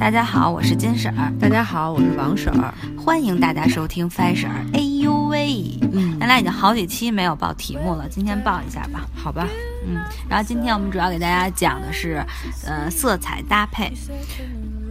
大家好，我是金婶儿。大家好，我是王婶儿。欢迎大家收听 Fashion。哎呦喂，嗯咱俩已经好几期没有报题目了，今天报一下吧。好吧，嗯，然后今天我们主要给大家讲的是，呃，色彩搭配，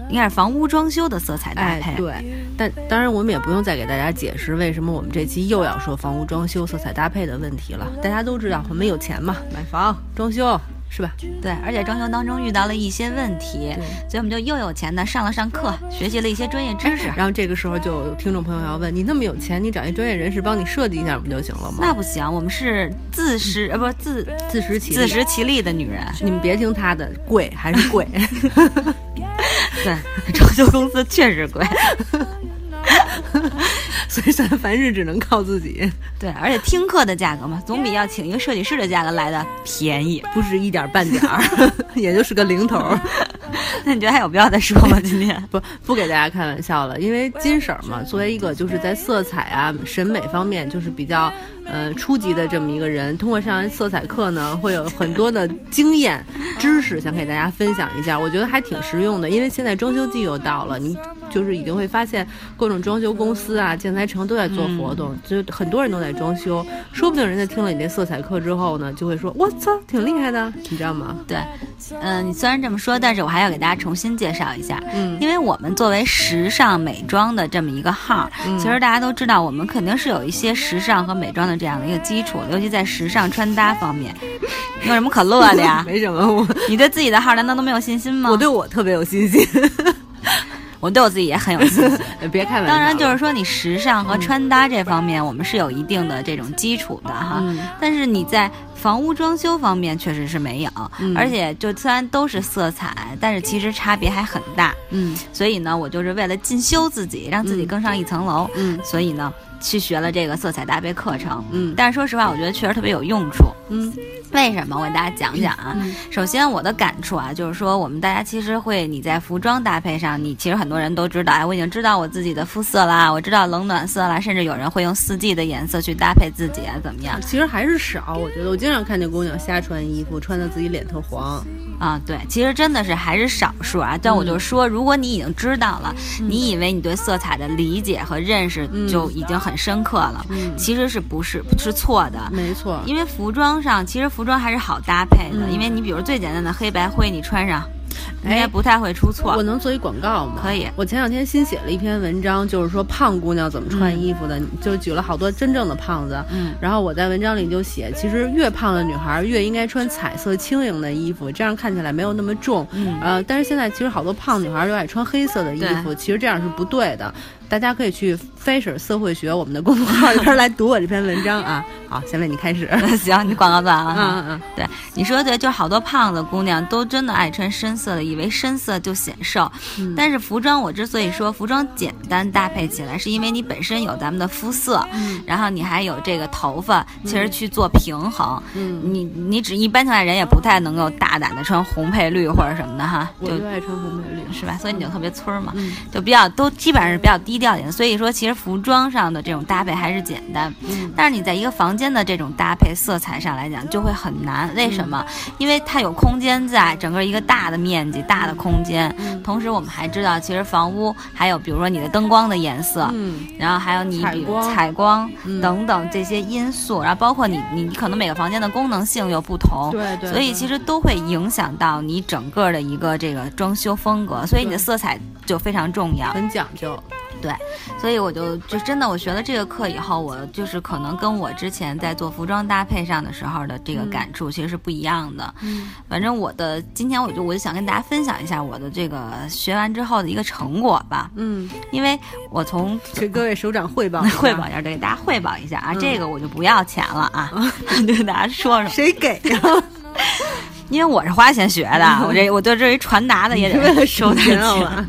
应该是房屋装修的色彩搭配。哎，对，但当然我们也不用再给大家解释为什么我们这期又要说房屋装修色彩搭配的问题了。大家都知道，我们有钱嘛，买房装修是吧？对，而且装修当中遇到了一些问题，所以我们就又有钱的上了上课，学习了一些专业知识。然后这个时候就有听众朋友要问：你那么有钱，你找一专业人士帮你设计一下不就行了吗？那不行，我们是自食呃，不是自自食其力自食其力的女人。你们别听他的，贵还是贵。对，装修公司确实贵。所以咱凡事只能靠自己，对，而且听课的价格嘛，总比要请一个设计师的价格来的便宜。不是一点儿半点儿，也就是个零头儿。那你觉得还有必要再说吗？今天？不不给大家开玩笑了，因为金婶儿嘛，作为一个就是在色彩啊、审美方面就是比较呃初级的这么一个人，通过上完色彩课呢，会有很多的经验知识想给大家分享一下，我觉得还挺实用的。因为现在装修季又到了，你就是已经会发现各种装修公司啊、建材城都在做活动，就很多人都在装修，说不定人家听了你这色彩课之后呢，就会说我操，挺厉害的，你知道吗？对，嗯、你虽然这么说，但是我还要给大家重新介绍一下，嗯因为我们作为时尚美妆的这么一个号，嗯其实大家都知道，我们肯定是有一些时尚和美妆的这样的一个基础，尤其在时尚穿搭方面。你有什么可乐 的呀？没什么，我你对自己的号难道都没有信心吗？我对我特别有信心，我对我自己也很有信心。别开玩笑。当然，就是说你时尚和穿搭这方面，我们是有一定的这种基础的哈。嗯但是你在房屋装修方面确实是没有，嗯而且就虽然都是色彩，但是其实差别还很大。嗯所以呢，我就是为了进修自己，让自己更上一层楼，嗯所以呢，去学了这个色彩搭配课程。嗯但是说实话，我觉得确实特别有用处。嗯为什么？我给大家讲讲啊。嗯首先，我的感触啊，就是说，我们大家其实会，你在服装搭配上，你其实很多人都知道，哎，我已经知道我自己的肤色啦，我知道冷暖色啦，甚至有人会用四季的颜色去搭配自己啊，怎么样？其实还是少，我觉得我经常看见姑娘瞎穿衣服，穿的自己脸特黄。啊，对，其实真的是还是少数啊。但我就说，如果你已经知道了，你以为你对色彩的理解和认识嗯就已经很深刻了，嗯其实是不是是错的。没错，因为服装上，其实服装还是好搭配的，嗯因为你比如最简单的黑白灰，你穿上，应哎该不太会出错。我能做一广告吗？可以我前两天新写了一篇文章，就是说胖姑娘怎么穿衣服的，就举了好多真正的胖子。嗯然后我在文章里就写，其实越胖的女孩越应该穿彩色轻盈的衣服，这样看起来没有那么重。嗯呃，但是现在其实好多胖女孩都爱穿黑色的衣服，其实这样是不对的。大家可以去 Fashion 社会学我们的公众号里边来读我这篇文章啊。好，下面你开始。行，你广告做完了哈。嗯嗯对，你说的对，就是好多胖子姑娘都真的爱穿深色的，以为深色就显瘦。嗯但是服装，我之所以说服装简单搭配起来，是因为你本身有咱们的肤色，嗯然后你还有这个头发，其实去做平衡。嗯，你你只一般情况下人也不太能够大胆的穿红配绿或者什么的哈，我就就爱穿红配绿。是吧？所以你就特别村儿嘛，嗯就比较都基本上是比较低调一点。所以说，其实服装上的这种搭配还是简单，嗯但是你在一个房间的这种搭配色彩上来讲就会很难。为什么？因为它有空间在，整个一个大的面积、大的空间。嗯同时，我们还知道，其实房屋还有比如说你的灯光的颜色，嗯然后还有你比如采光采光嗯等等这些因素，然后包括你你你可能每个房间的功能性又不同。对对。所以其实实都会影响到你整个的一个这个装修风格，所以你的色彩就非常重要。很讲究。所以我就就真的我学了这个课以后，我就是可能跟我之前在做服装搭配上的时候的这个嗯感触其实是不一样的。嗯反正我的今天我就我就想跟大家分享一下我的这个学完之后的一个成果吧，嗯，因为我从给各位首长汇报 汇报一下，对，给大家汇报一下啊，嗯这个我就不要钱了啊，就跟大家说说，谁给呀？因为我是花钱学的，我这我对这一传达的也得为了收点钱？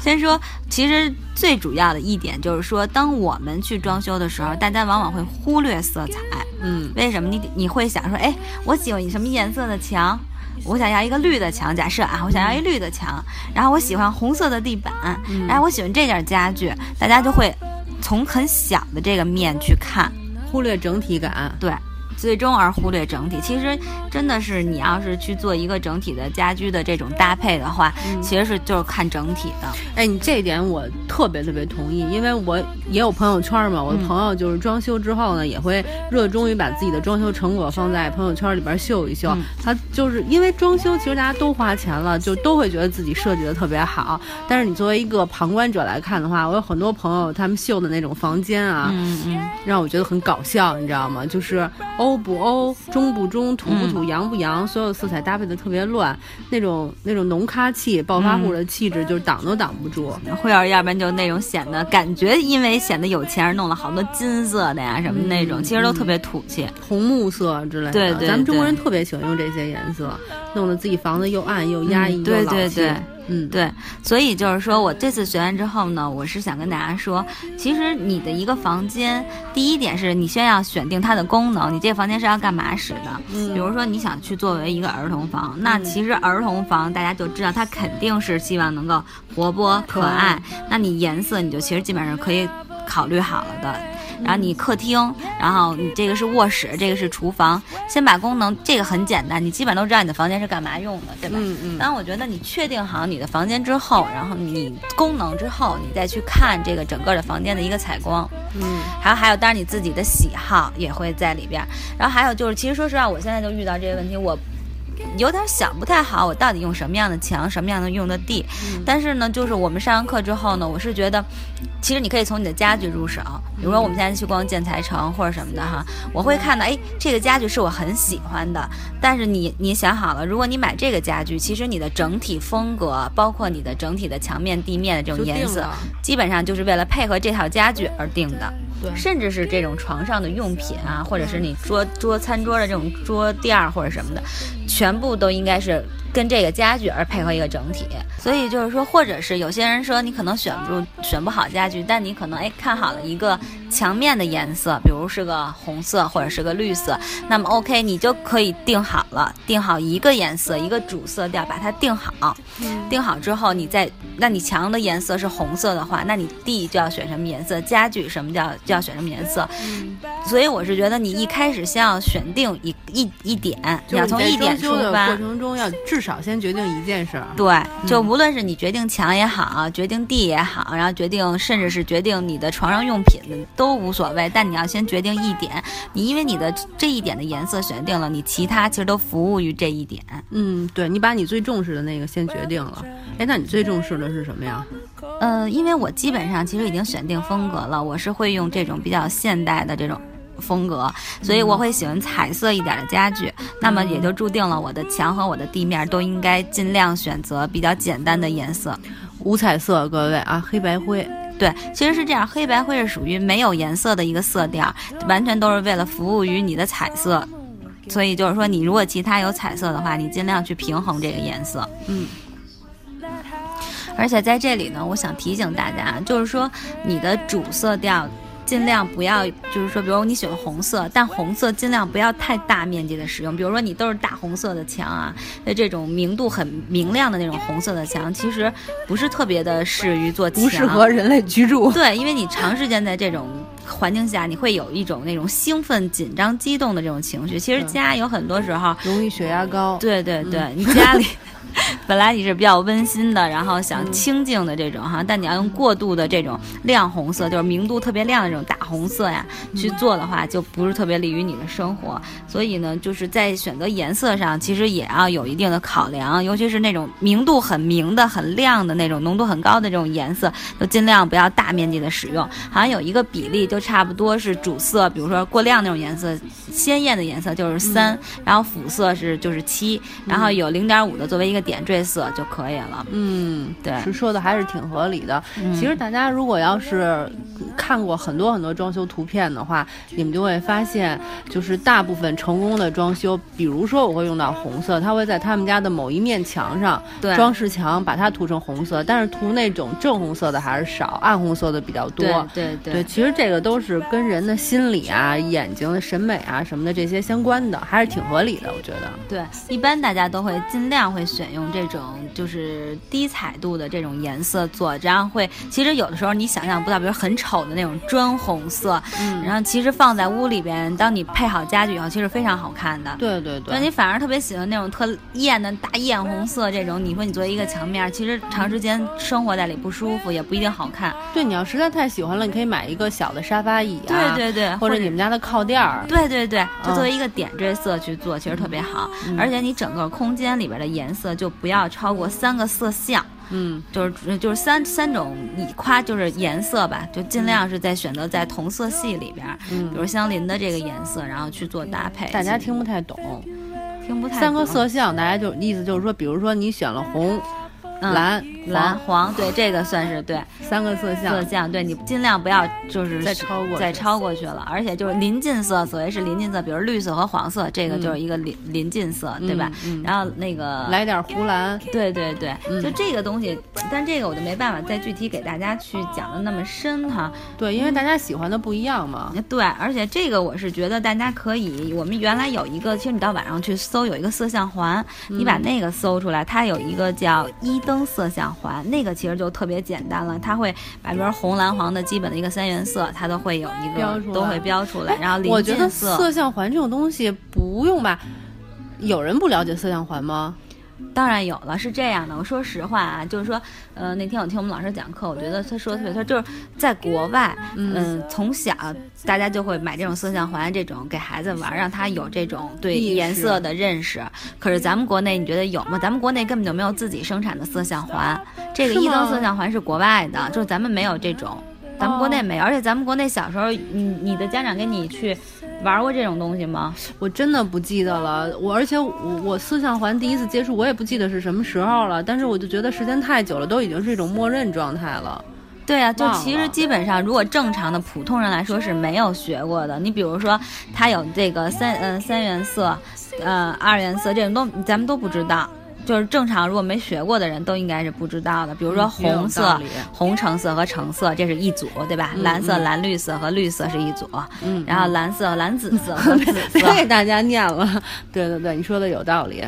先说，其实最主要的一点就是说，当我们去装修的时候，大家往往会忽略色彩。嗯为什么你你会想说，哎，我喜欢什么颜色的墙？我想要一个绿的墙，假设啊，我想要一绿的墙，然后我喜欢红色的地板，嗯然后我喜欢这件家具，大家就会从很小的这个面去看，忽略整体感。对，最终而忽略整体。其实真的是你要是去做一个整体的家居的这种搭配的话，其实是就是看整体的。哎，你这一点我特别特别同意，因为我也有朋友圈嘛，我的朋友就是装修之后呢，也会热衷于把自己的装修成果放在朋友圈里边秀一秀。他就是因为装修，其实大家都花钱了，就都会觉得自己设计的特别好。但是你作为一个旁观者来看的话，我有很多朋友他们秀的那种房间啊，让我觉得很搞笑，你知道吗？就是欧不欧，中不中，土不土，洋不洋，所有色彩搭配的特别乱，那种那种浓咖气、暴发户的气质，就是挡都挡不住。会要要不然就那种显得感觉因为显得有钱而弄了好多金色的呀什么那种，其实都特别土气，红木色之类的。对对，咱们中国人特别喜欢用这些颜色，弄得自己房子又暗又压抑又老气。嗯，对，所以就是说我这次学完之后呢，我是想跟大家说，其实你的一个房间，第一点是你先要选定它的功能，你这个房间是要干嘛使的。嗯，比如说你想去作为一个儿童房，那其实儿童房大家就知道它肯定是希望能够活泼可爱，那你颜色你就其实基本上可以考虑好了的。然后你客厅，然后你这个是卧室，这个是厨房。先把功能，这个很简单，你基本都知道你的房间是干嘛用的，对吧？嗯嗯。当我觉得你确定好你的房间之后，然后你功能之后，你再去看这个整个的房间的一个采光。嗯。还有还有，当然你自己的喜好也会在里边。然后还有就是，其实说实话，我现在就遇到这个问题，我。有点想不太好，我到底用什么样的墙，什么样的用的地？但是呢，就是我们上完课之后呢，我是觉得，其实你可以从你的家具入手。比如说我们现在去逛建材城或者什么的哈，我会看到，哎，这个家具是我很喜欢的。但是你你想好了，如果你买这个家具，其实你的整体风格，包括你的整体的墙面、地面的这种颜色，基本上就是为了配合这套家具而定的。甚至是这种床上的用品啊，或者是你桌桌餐桌的这种桌垫儿或者什么的，全部都应该是。跟这个家具而配合一个整体，所以就是说，或者是有些人说你可能选不选不好家具，但你可能哎看好了一个墙面的颜色，比如是个红色或者是个绿色，那么 OK 你就可以定好了，定好一个颜色一个主色调，把它定好。定好之后，你再那你墙的颜色是红色的话，那你地就要选什么颜色，家具什么叫就要选什么颜色。所以我是觉得你一开始先要选定一一一点，你要从一点出的。过程中要至少先决定一件事儿。对，就无论是你决定墙也好，决定地也好，然后决定甚至是决定你的床上用品都无所谓，但你要先决定一点。你因为你的这一点的颜色选定了，你其他其实都服务于这一点。嗯，对，你把你最重视的那个先决定了。哎，那你最重视的是什么呀？呃，因为我基本上其实已经选定风格了，我是会用这种比较现代的这种。风格，所以我会喜欢彩色一点的家具，那么也就注定了我的墙和我的地面都应该尽量选择比较简单的颜色，五彩色，各位啊，黑白灰。对，其实是这样，黑白灰是属于没有颜色的一个色调，完全都是为了服务于你的彩色，所以就是说，你如果其他有彩色的话，你尽量去平衡这个颜色。嗯。而且在这里呢，我想提醒大家，就是说你的主色调。尽量不要，就是说，比如你喜欢红色，但红色尽量不要太大面积的使用。比如说你都是大红色的墙啊，那这种明度很明亮的那种红色的墙，其实不是特别的适于做墙，不适合人类居住。对，因为你长时间在这种环境下，你会有一种那种兴奋、紧张、激动的这种情绪。其实家有很多时候容易血压高。对对对，你家里。本来你是比较温馨的，然后想清静的这种哈，但你要用过度的这种亮红色，就是明度特别亮的这种大红色呀去做的话，就不是特别利于你的生活。所以呢，就是在选择颜色上，其实也要有一定的考量，尤其是那种明度很明的、很亮的那种、浓度很高的这种颜色，就尽量不要大面积的使用。好像有一个比例，就差不多是主色，比如说过亮那种颜色，鲜艳的颜色就是三，然后辅色是就是七，然后有零点五的作为一个。点缀色就可以了。嗯，对，是说的还是挺合理的。其实大家如果要是看过很多很多装修图片的话，你们就会发现，就是大部分成功的装修，比如说我会用到红色，它会在他们家的某一面墙上，装饰墙把它涂成红色，但是涂那种正红色的还是少，暗红色的比较多。对对对，其实这个都是跟人的心理啊、眼睛的审美啊什么的这些相关的，还是挺合理的，我觉得。对，一般大家都会尽量会选。用这种就是低彩度的这种颜色做，这样会其实有的时候你想象不到，比如很丑的那种砖红色，嗯，然后其实放在屋里边，当你配好家具以后，其实非常好看的。对对对，那你反而特别喜欢那种特艳的大艳红色这种，你说你作为一个墙面，其实长时间生活在里不舒服，也不一定好看。对，你要实在太喜欢了，你可以买一个小的沙发椅啊，对对对，或者你们家的靠垫儿，对对对，就作为一个点缀色去做，其实特别好。而且你整个空间里边的颜色就不要超过三个色相，嗯，就是就是三三种你夸就是颜色吧，就尽量是在选择在同色系里边，嗯，比如相邻的这个颜色，然后去做搭配。大家听不太懂，听不太三个色相，大家就意思就是说，比如说你选了红。蓝蓝黄，对这个算是对。三个色相。色相，对你尽量不要就是再超过再超过去了，而且就是临近色，所谓是临近色，比如绿色和黄色，这个就是一个临临近色，对吧？然后那个来点湖蓝，对对对，就这个东西，但这个我就没办法再具体给大家去讲的那么深哈。对，因为大家喜欢的不一样嘛。对，而且这个我是觉得大家可以，我们原来有一个，其实你到网上去搜有一个色相环，你把那个搜出来，它有一个叫一灯色相环。那个其实就特别简单了，它会把比如红蓝黄的基本的一个三原色，它都会有一个都会标出来。然后我觉得色相环这种东西不用吧？有人不了解色相环吗？当然有了，是这样的。我说实话啊，就是说，呃，那天我听我们老师讲课，我觉得他说的特别错，就是在国外，嗯，从小大家就会买这种色相环，这种给孩子玩，让他有这种对颜色的认识。可是咱们国内你觉得有吗？咱们国内根本就没有自己生产的色相环，这个一灯色相环是国外的，就是咱们没有这种，咱们国内没有。而且咱们国内小时候，你你的家长跟你去。玩过这种东西吗？我真的不记得了。我而且我我色相环第一次接触，我也不记得是什么时候了。但是我就觉得时间太久了，都已经是一种默认状态了。对啊，就其实基本上，如果正常的普通人来说是没有学过的。你比如说，它有这个三嗯三原色，呃二原色这种都咱们都不知道。就是正常，如果没学过的人都应该是不知道的。比如说红色、红橙色和橙色，这是一组，对吧？蓝色、蓝绿色和绿色是一组。嗯。然后蓝色、蓝紫色和紫色。别给大家念了。对对对，你说的有道理。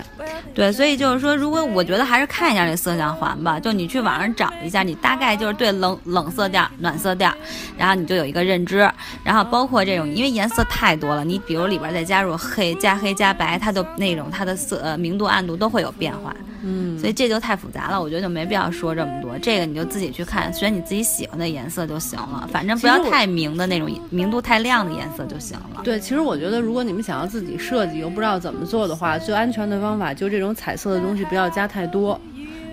对，所以就是说，如果我觉得还是看一下这色相环吧，就你去网上找一下，你大概就是对冷冷色调、暖色调，然后你就有一个认知。然后包括这种，因为颜色太多了，你比如里边再加入黑、加黑、加白，它都那种它的色呃明度、暗度都会有变化。嗯，所以这就太复杂了，我觉得就没必要说这么多。这个你就自己去看，选你自己喜欢的颜色就行了，反正不要太明的那种，明度太亮的颜色就行了。对，其实我觉得，如果你们想要自己设计又不知道怎么做的话，最安全的方法就这种彩色的东西不要加太多，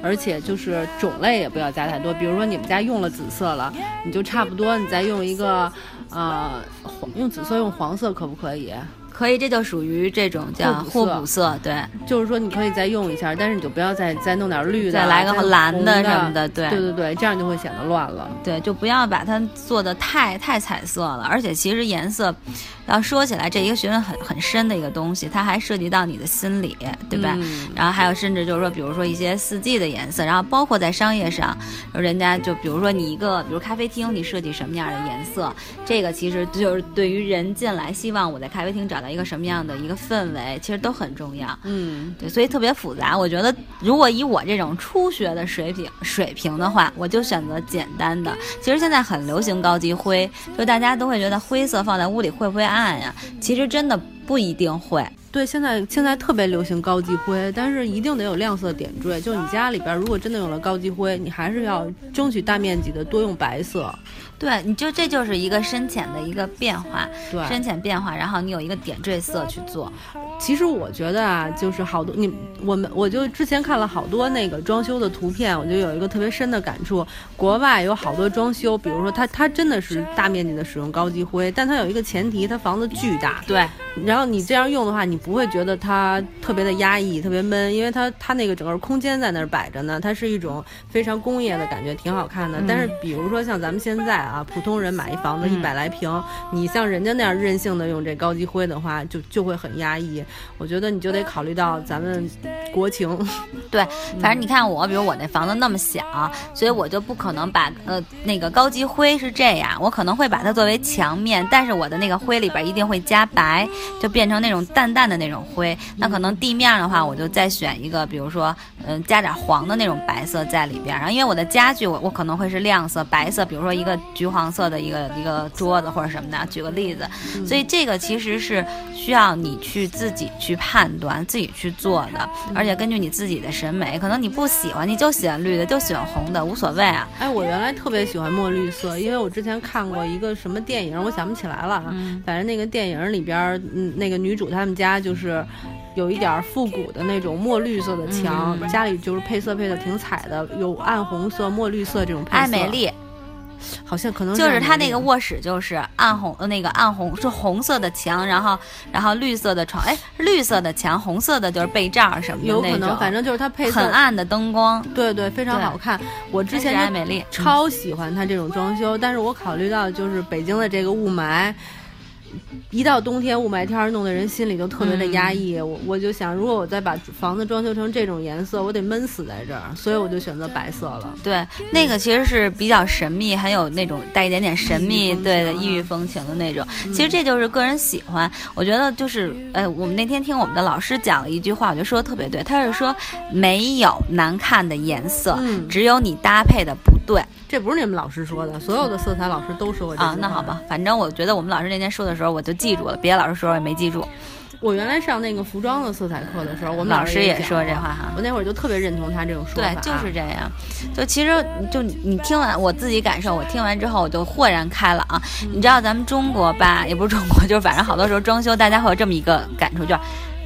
而且就是种类也不要加太多。比如说你们家用了紫色了，你就差不多你再用一个，呃，黄用紫色用黄色可不可以？可以，这就属于这种叫互补色，对，就是说你可以再用一下，但是你就不要再再弄点绿的，再来个蓝的什么的，对，对对对，这样就会显得乱了。对，就不要把它做的太太彩色了，而且其实颜色，要说起来，这一个学问很很深的一个东西，它还涉及到你的心理，对吧？然后还有甚至就是说，比如说一些四季的颜色，然后包括在商业上，人家就比如说你一个，比如咖啡厅，你设计什么样的颜色，这个其实就是对于人进来，希望我在咖啡厅找到。一个什么样的一个氛围，其实都很重要。嗯，对，所以特别复杂。我觉得，如果以我这种初学的水平水平的话，我就选择简单的。其实现在很流行高级灰，就大家都会觉得灰色放在屋里会不会看呀？其实真的不一定会。对，现在现在特别流行高级灰，但是一定得有亮色点缀。就你家里边如果真的有了高级灰，你还是要争取大面积的多用白色。对，你就这就是一个深浅的一个变化，对，深浅变化，然后你有一个点缀色去做。其实我觉得啊，就是好多你我们我就之前看了好多那个装修的图片，我就有一个特别深的感触。国外有好多装修，比如说它它真的是大面积的使用高级灰，但它有一个前提，它房子巨大。对。然后你这样用的话，你不会觉得它特别的压抑、特别闷，因为它它那个整个空间在那儿摆着呢，它是一种非常工业的感觉，挺好看的。但是比如说像咱们现在啊，普通人买一房子一百来平，你像人家那样任性的用这高级灰的话，就就会很压抑。我觉得你就得考虑到咱们国情。对，反正你看我，比如我那房子那么小，所以我就不可能把呃那个高级灰是这样，我可能会把它作为墙面，但是我的那个灰里边一定会加白。就变成那种淡淡的那种灰。那可能地面的话，我就再选一个，比如说，嗯，加点黄的那种白色在里边。然后因为我的家具，我我可能会是亮色、白色，比如说一个橘黄色的一个一个桌子或者什么的。举个例子，所以这个其实是需要你去自己去判断、自己去做的，而且根据你自己的审美，可能你不喜欢，你就喜欢绿的，就喜欢红的，无所谓啊。哎，我原来特别喜欢墨绿色，因为我之前看过一个什么电影，我想不起来了。嗯，反正那个电影里边，嗯，那个女主他们家就是有一点复古的那种墨绿色的墙，家里就是配色配的挺彩的，有暗红色、墨绿色这种配色。爱美丽，好像可能就是他那个卧室就是暗红，那个暗红是红色的墙，然后然后绿色的床，哎，绿色的墙，红色的就是被罩什么的有可能，反正就是它配很暗的灯光，对对，非常好看。我之前爱美丽超喜欢它这种装修，但是我考虑到就是北京的这个雾霾。一到冬天雾霾天，弄得人心里就特别的压抑。我我就想，如果我再把房子装修成这种颜色，我得闷死在这儿，所以我就选择白色了。对，那个其实是比较神秘，很有那种带一点点神秘，对的异域风情的那种。其实这就是个人喜欢。我觉得就是，呃，我们那天听我们的老师讲了一句话，我觉得说的特别对。他是说，没有难看的颜色，只有你搭配的不对。这不是你们老师说的，所有的色彩老师都说过这啊。那好吧，反正我觉得我们老师那天说的时候，我就记住了。别的老师说我也没记住。我原来上那个服装的色彩课的时候，我们老师也说这话哈。我那会儿就特别认同他这种说法。对，就是这样。就其实就你听完我自己感受，我听完之后我就豁然开朗。你知道咱们中国吧，也不是中国，就是反正好多时候装修，大家会有这么一个感触，就是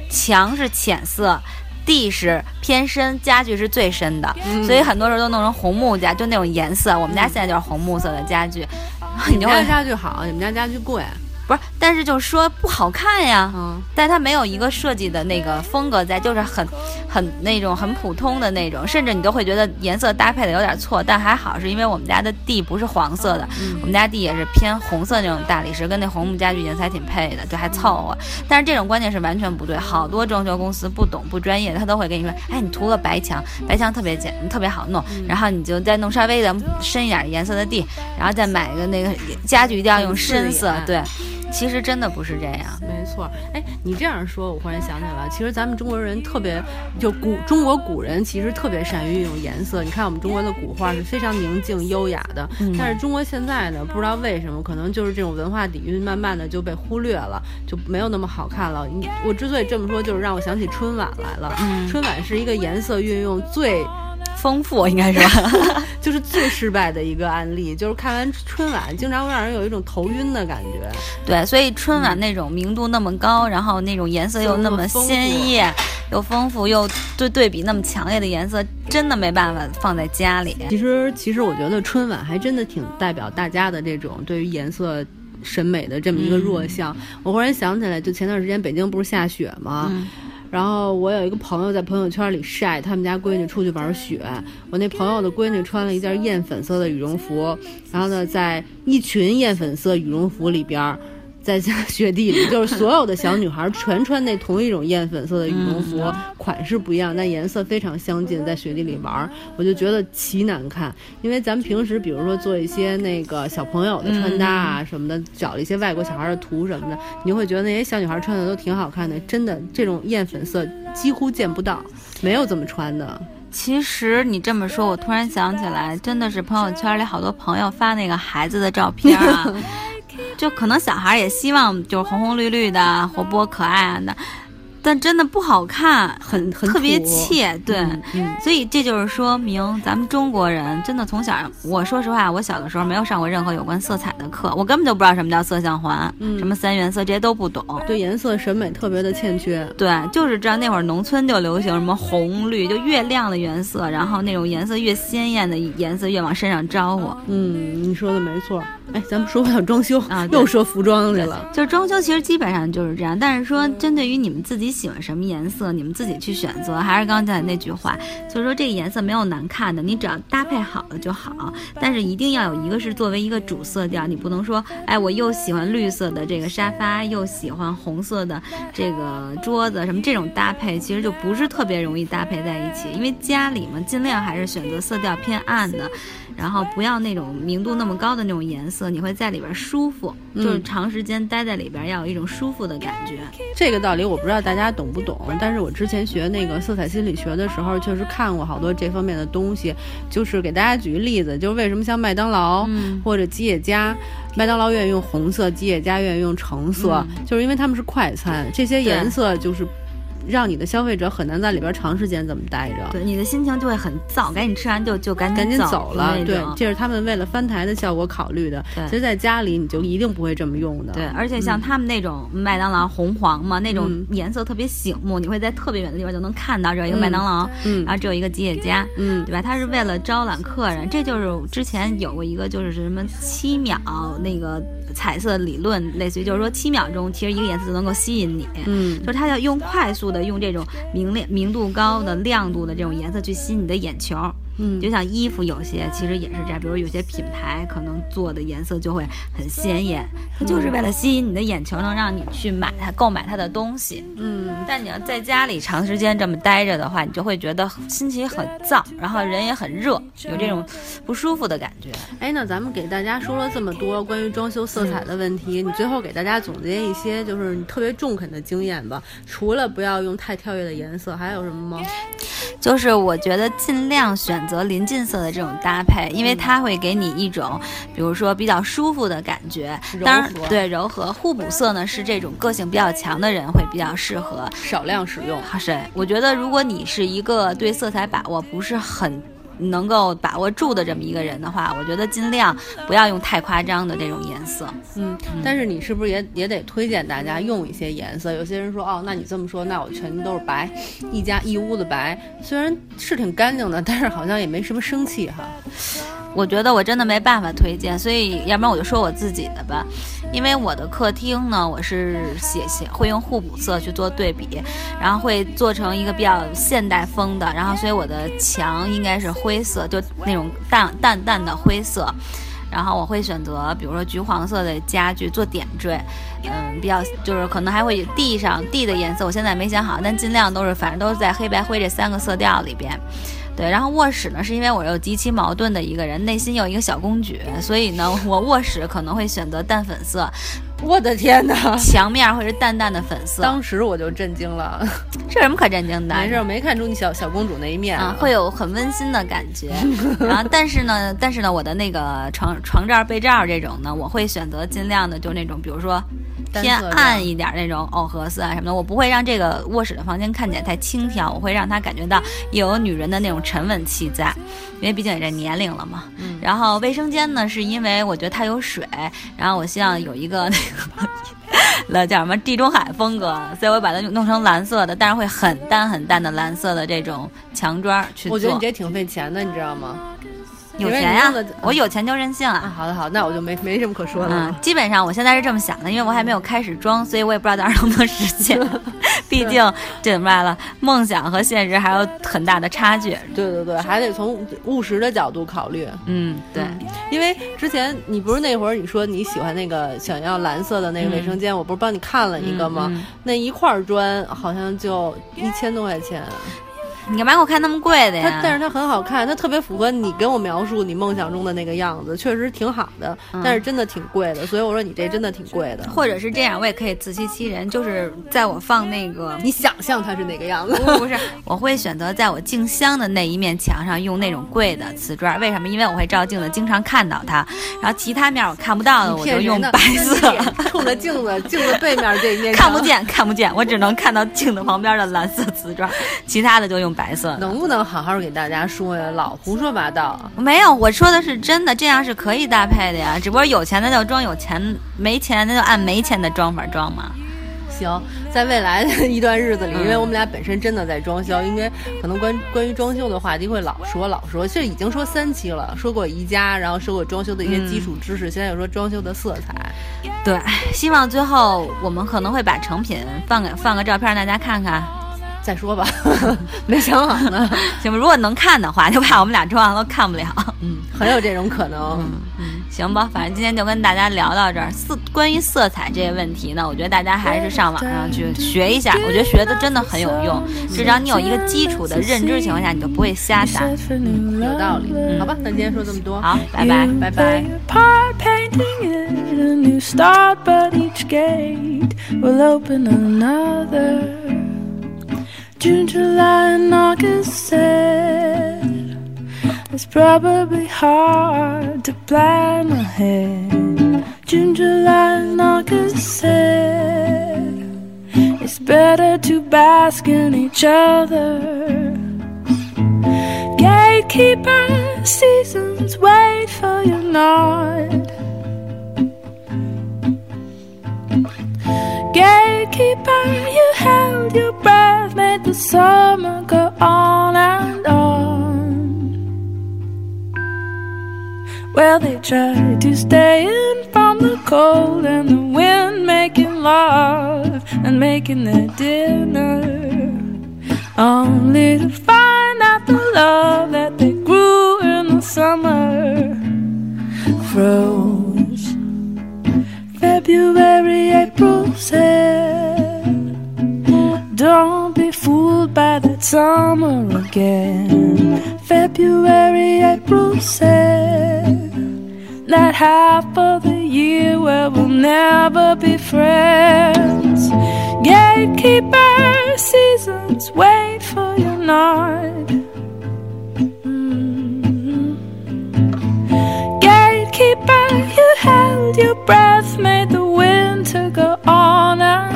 墙是浅色。地是偏深，家具是最深的，所以很多时候都弄成红木家，就那种颜色。我们家现在就是红木色的家具。你们家家具好，你们家家具贵。不是，但是就是说不好看呀。嗯，但它没有一个设计的那个风格在，就是很很那种很普通的那种，甚至你都会觉得颜色搭配的有点错。但还好是因为我们家的地不是黄色的，我们家地也是偏红色那种大理石，跟那红木家具颜色还挺配的，就还凑合。但是这种观念是完全不对，好多装修公司不懂不专业，他都会跟你说，哎，你涂个白墙，白墙特别简，特别好弄，然后你就再弄稍微的深一点颜色的地，然后再买一个那个家具一定要用深色，对。其实真的不是这样，没错。哎，你这样说，我忽然想起来了。其实咱们中国人特别，就古中国古人其实特别善于运用颜色。你看我们中国的古画是非常宁静优雅的，但是中国现在呢，不知道为什么，可能就是这种文化底蕴慢慢的就被忽略了，就没有那么好看了。你我之所以这么说，就是让我想起春晚来了。春晚是一个颜色运用最。丰富应该是吧，就是最失败的一个案例。就是看完春晚，经常会让人有一种头晕的感觉。对，所以春晚那种明度那么高，然后那种颜色又那么鲜艳，又丰富，又对对比那么强烈的颜色，真的没办法放在家里。其实，其实我觉得春晚还真的挺代表大家的这种对于颜色审美的这么一个弱项。我忽然想起来，就前段时间北京不是下雪吗？然后我有一个朋友在朋友圈里晒他们家闺女出去玩雪，我那朋友的闺女穿了一件艳粉色的羽绒服，然后呢，在一群艳粉色羽绒服里边。在雪地里，就是所有的小女孩全穿那同一种艳粉色的羽绒服，款式不一样，但颜色非常相近，在雪地里玩，我就觉得奇难看。因为咱们平时，比如说做一些那个小朋友的穿搭啊什么的，找了一些外国小孩的图什么的，你会觉得那些小女孩穿的都挺好看的。真的，这种艳粉色几乎见不到，没有这么穿的。其实你这么说，我突然想起来，真的是朋友圈里好多朋友发那个孩子的照片啊。就可能小孩也希望就是红红绿绿的、活泼可爱的。但真的不好看，很很特别怯，对，所以这就是说明咱们中国人真的从小，我说实话，我小的时候没有上过任何有关色彩的课，我根本就不知道什么叫色相环，什么三原色这些都不懂，对颜色审美特别的欠缺，对，就是知道那会儿农村就流行什么红绿，就越亮的颜色，然后那种颜色越鲜艳的颜色越往身上招呼。嗯，你说的没错。哎，咱们说回到装修啊，又说服装去了，就是装修其实基本上就是这样，但是说针对于你们自己。喜欢什么颜色，你们自己去选择。还是刚才那句话，就是说这个颜色没有难看的，你只要搭配好了就好。但是一定要有一个是作为一个主色调，你不能说，哎，我又喜欢绿色的这个沙发，又喜欢红色的这个桌子，什么这种搭配其实就不是特别容易搭配在一起。因为家里嘛，尽量还是选择色调偏暗的。然后不要那种明度那么高的那种颜色，你会在里边舒服，就是长时间待在里边要有一种舒服的感觉。这个道理我不知道大家懂不懂，但是我之前学那个色彩心理学的时候，确实看过好多这方面的东西。就是给大家举个例子，就是为什么像麦当劳或者吉野家，麦当劳愿意用红色，吉野家愿意用橙色，就是因为他们是快餐，这些颜色就是。让你的消费者很难在里边长时间这么待着，对你的心情就会很燥，赶紧吃完就就赶紧赶紧走了。对，这是他们为了翻台的效果考虑的。对，其实在家里你就一定不会这么用的。对，而且像他们那种麦当劳红黄嘛，那种颜色特别醒目，你会在特别远的地方就能看到这有一个麦当劳，嗯，然后只有一个吉野家，嗯，对吧？它是为了招揽客人，这就是之前有过一个就是什么七秒那个。彩色理论类似于，就是说七秒钟，其实一个颜色就能够吸引你。嗯，就是它要用快速的用这种明亮、明度高的亮度的这种颜色去吸引你的眼球。嗯，就像衣服有些其实也是这样，比如有些品牌可能做的颜色就会很鲜艳，它就是为了吸引你的眼球，能让你去买它、购买它的东西。嗯，但你要在家里长时间这么待着的话，你就会觉得心情很燥，然后人也很热，有这种不舒服的感觉。哎，那咱们给大家说了这么多关于装修色彩的问题，你最后给大家总结一些就是你特别中肯的经验吧。除了不要用太跳跃的颜色，还有什么吗？就是我觉得尽量选择临近色的这种搭配，因为它会给你一种，比如说比较舒服的感觉。当然，对柔和互补色呢，是这种个性比较强的人会比较适合少量使用。是，我觉得如果你是一个对色彩把握不是很。能够把握住的这么一个人的话，我觉得尽量不要用太夸张的这种颜色。嗯，但是你是不是也也得推荐大家用一些颜色？有些人说，哦，那你这么说，那我全都是白，一家一屋子白，虽然是挺干净的，但是好像也没什么生气哈。我觉得我真的没办法推荐，所以要不然我就说我自己的吧。因为我的客厅呢，我是写写会用互补色去做对比，然后会做成一个比较现代风的，然后所以我的墙应该是灰色，就那种淡淡淡的灰色。然后我会选择比如说橘黄色的家具做点缀，嗯，比较就是可能还会地上地的颜色，我现在没想好，但尽量都是反正都是在黑白灰这三个色调里边。对，然后卧室呢，是因为我又极其矛盾的一个人，内心有一个小公举，所以呢，我卧室可能会选择淡粉色。我的天哪，墙面会是淡淡的粉色。当时我就震惊了，这有什么可震惊的？没事，我没看出你小小公主那一面啊，会有很温馨的感觉。然后，但是呢，但是呢，我的那个床床罩、被罩这种呢，我会选择尽量的，就那种，比如说。偏暗一点那种藕荷色啊什么的，我不会让这个卧室的房间看起来太轻佻，我会让它感觉到有女人的那种沉稳气在，因为毕竟也这年龄了嘛。嗯。然后卫生间呢，是因为我觉得它有水，然后我希望有一个那叫什么地中海风格，所以我把它弄成蓝色的，但是会很淡很淡的蓝色的这种墙砖去做。我觉得你这挺费钱的，你知道吗？有钱呀，我有钱就任性啊！好的好，那我就没没什么可说的了。基本上我现在是这么想的，因为我还没有开始装，所以我也不知道到时候能不能实现。毕竟这怎么来了？梦想和现实还有很大的差距。对对对，还得从务实的角度考虑。嗯，对。因为之前你不是那会儿你说你喜欢那个想要蓝色的那个卫生间，我不是帮你看了一个吗？那一块砖好像就一千多块钱。你干嘛给我看那么贵的呀？它但是它很好看，它特别符合你跟我描述你梦想中的那个样子，确实挺好的。但是真的挺贵的，所以我说你这真的挺贵的。或者是这样，我也可以自欺欺人，就是在我放那个，你想象它是哪个样子？不是，我会选择在我镜箱的那一面墙上用那种贵的瓷砖。为什么？因为我会照镜子，经常看到它。然后其他面我看不到的，我就用白色。冲着镜子，镜子背面这一面看不见，看不见，我只能看到镜子旁边的蓝色瓷砖，其他的就用。白色能不能好好给大家说呀？老胡说八道。没有，我说的是真的，这样是可以搭配的呀。只不过有钱的就装有钱，没钱的就按没钱的装法装嘛。行，在未来的一段日子里，因为我们俩本身真的在装修，因为可能关关于装修的话题会老说老说，其实已经说三期了，说过宜家，然后说过装修的一些基础知识，现在又说装修的色彩。对，希望最后我们可能会把成品放给放个照片让大家看看。再说吧，没想好呢。行吧，如果能看的话，就怕我们俩装完了看不了。嗯，很有这种可能。嗯，行吧，反正今天就跟大家聊到这儿。色关于色彩这些问题呢，我觉得大家还是上网上去学一下，我觉得学的真的很有用。至少你有一个基础的认知情况下，你就不会瞎打。嗯，有道理。嗯，好吧，那今天说这么多，好，拜拜，拜拜。June, July, and August said It's probably hard to plan ahead. June, July, and August said It's better to bask in each other. Gatekeeper seasons wait for your nod. Gatekeeper, you held your breath, summer go on and on. Well, they try to stay in from the cold and the wind, making love and making their dinner. Only to find out the love that they grew in the summer froze. February, April said, Don't be fooled by that summer again. February, April said, That half of the year where we'll never be friends. Gatekeeper seasons wait for your nod. Mm-hmm. Gatekeeper, you held your breath, made the winter go on and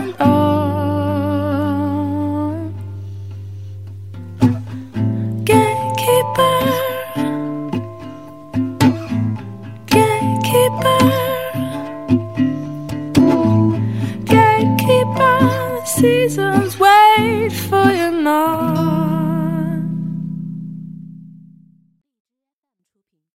seasons wait for you nod.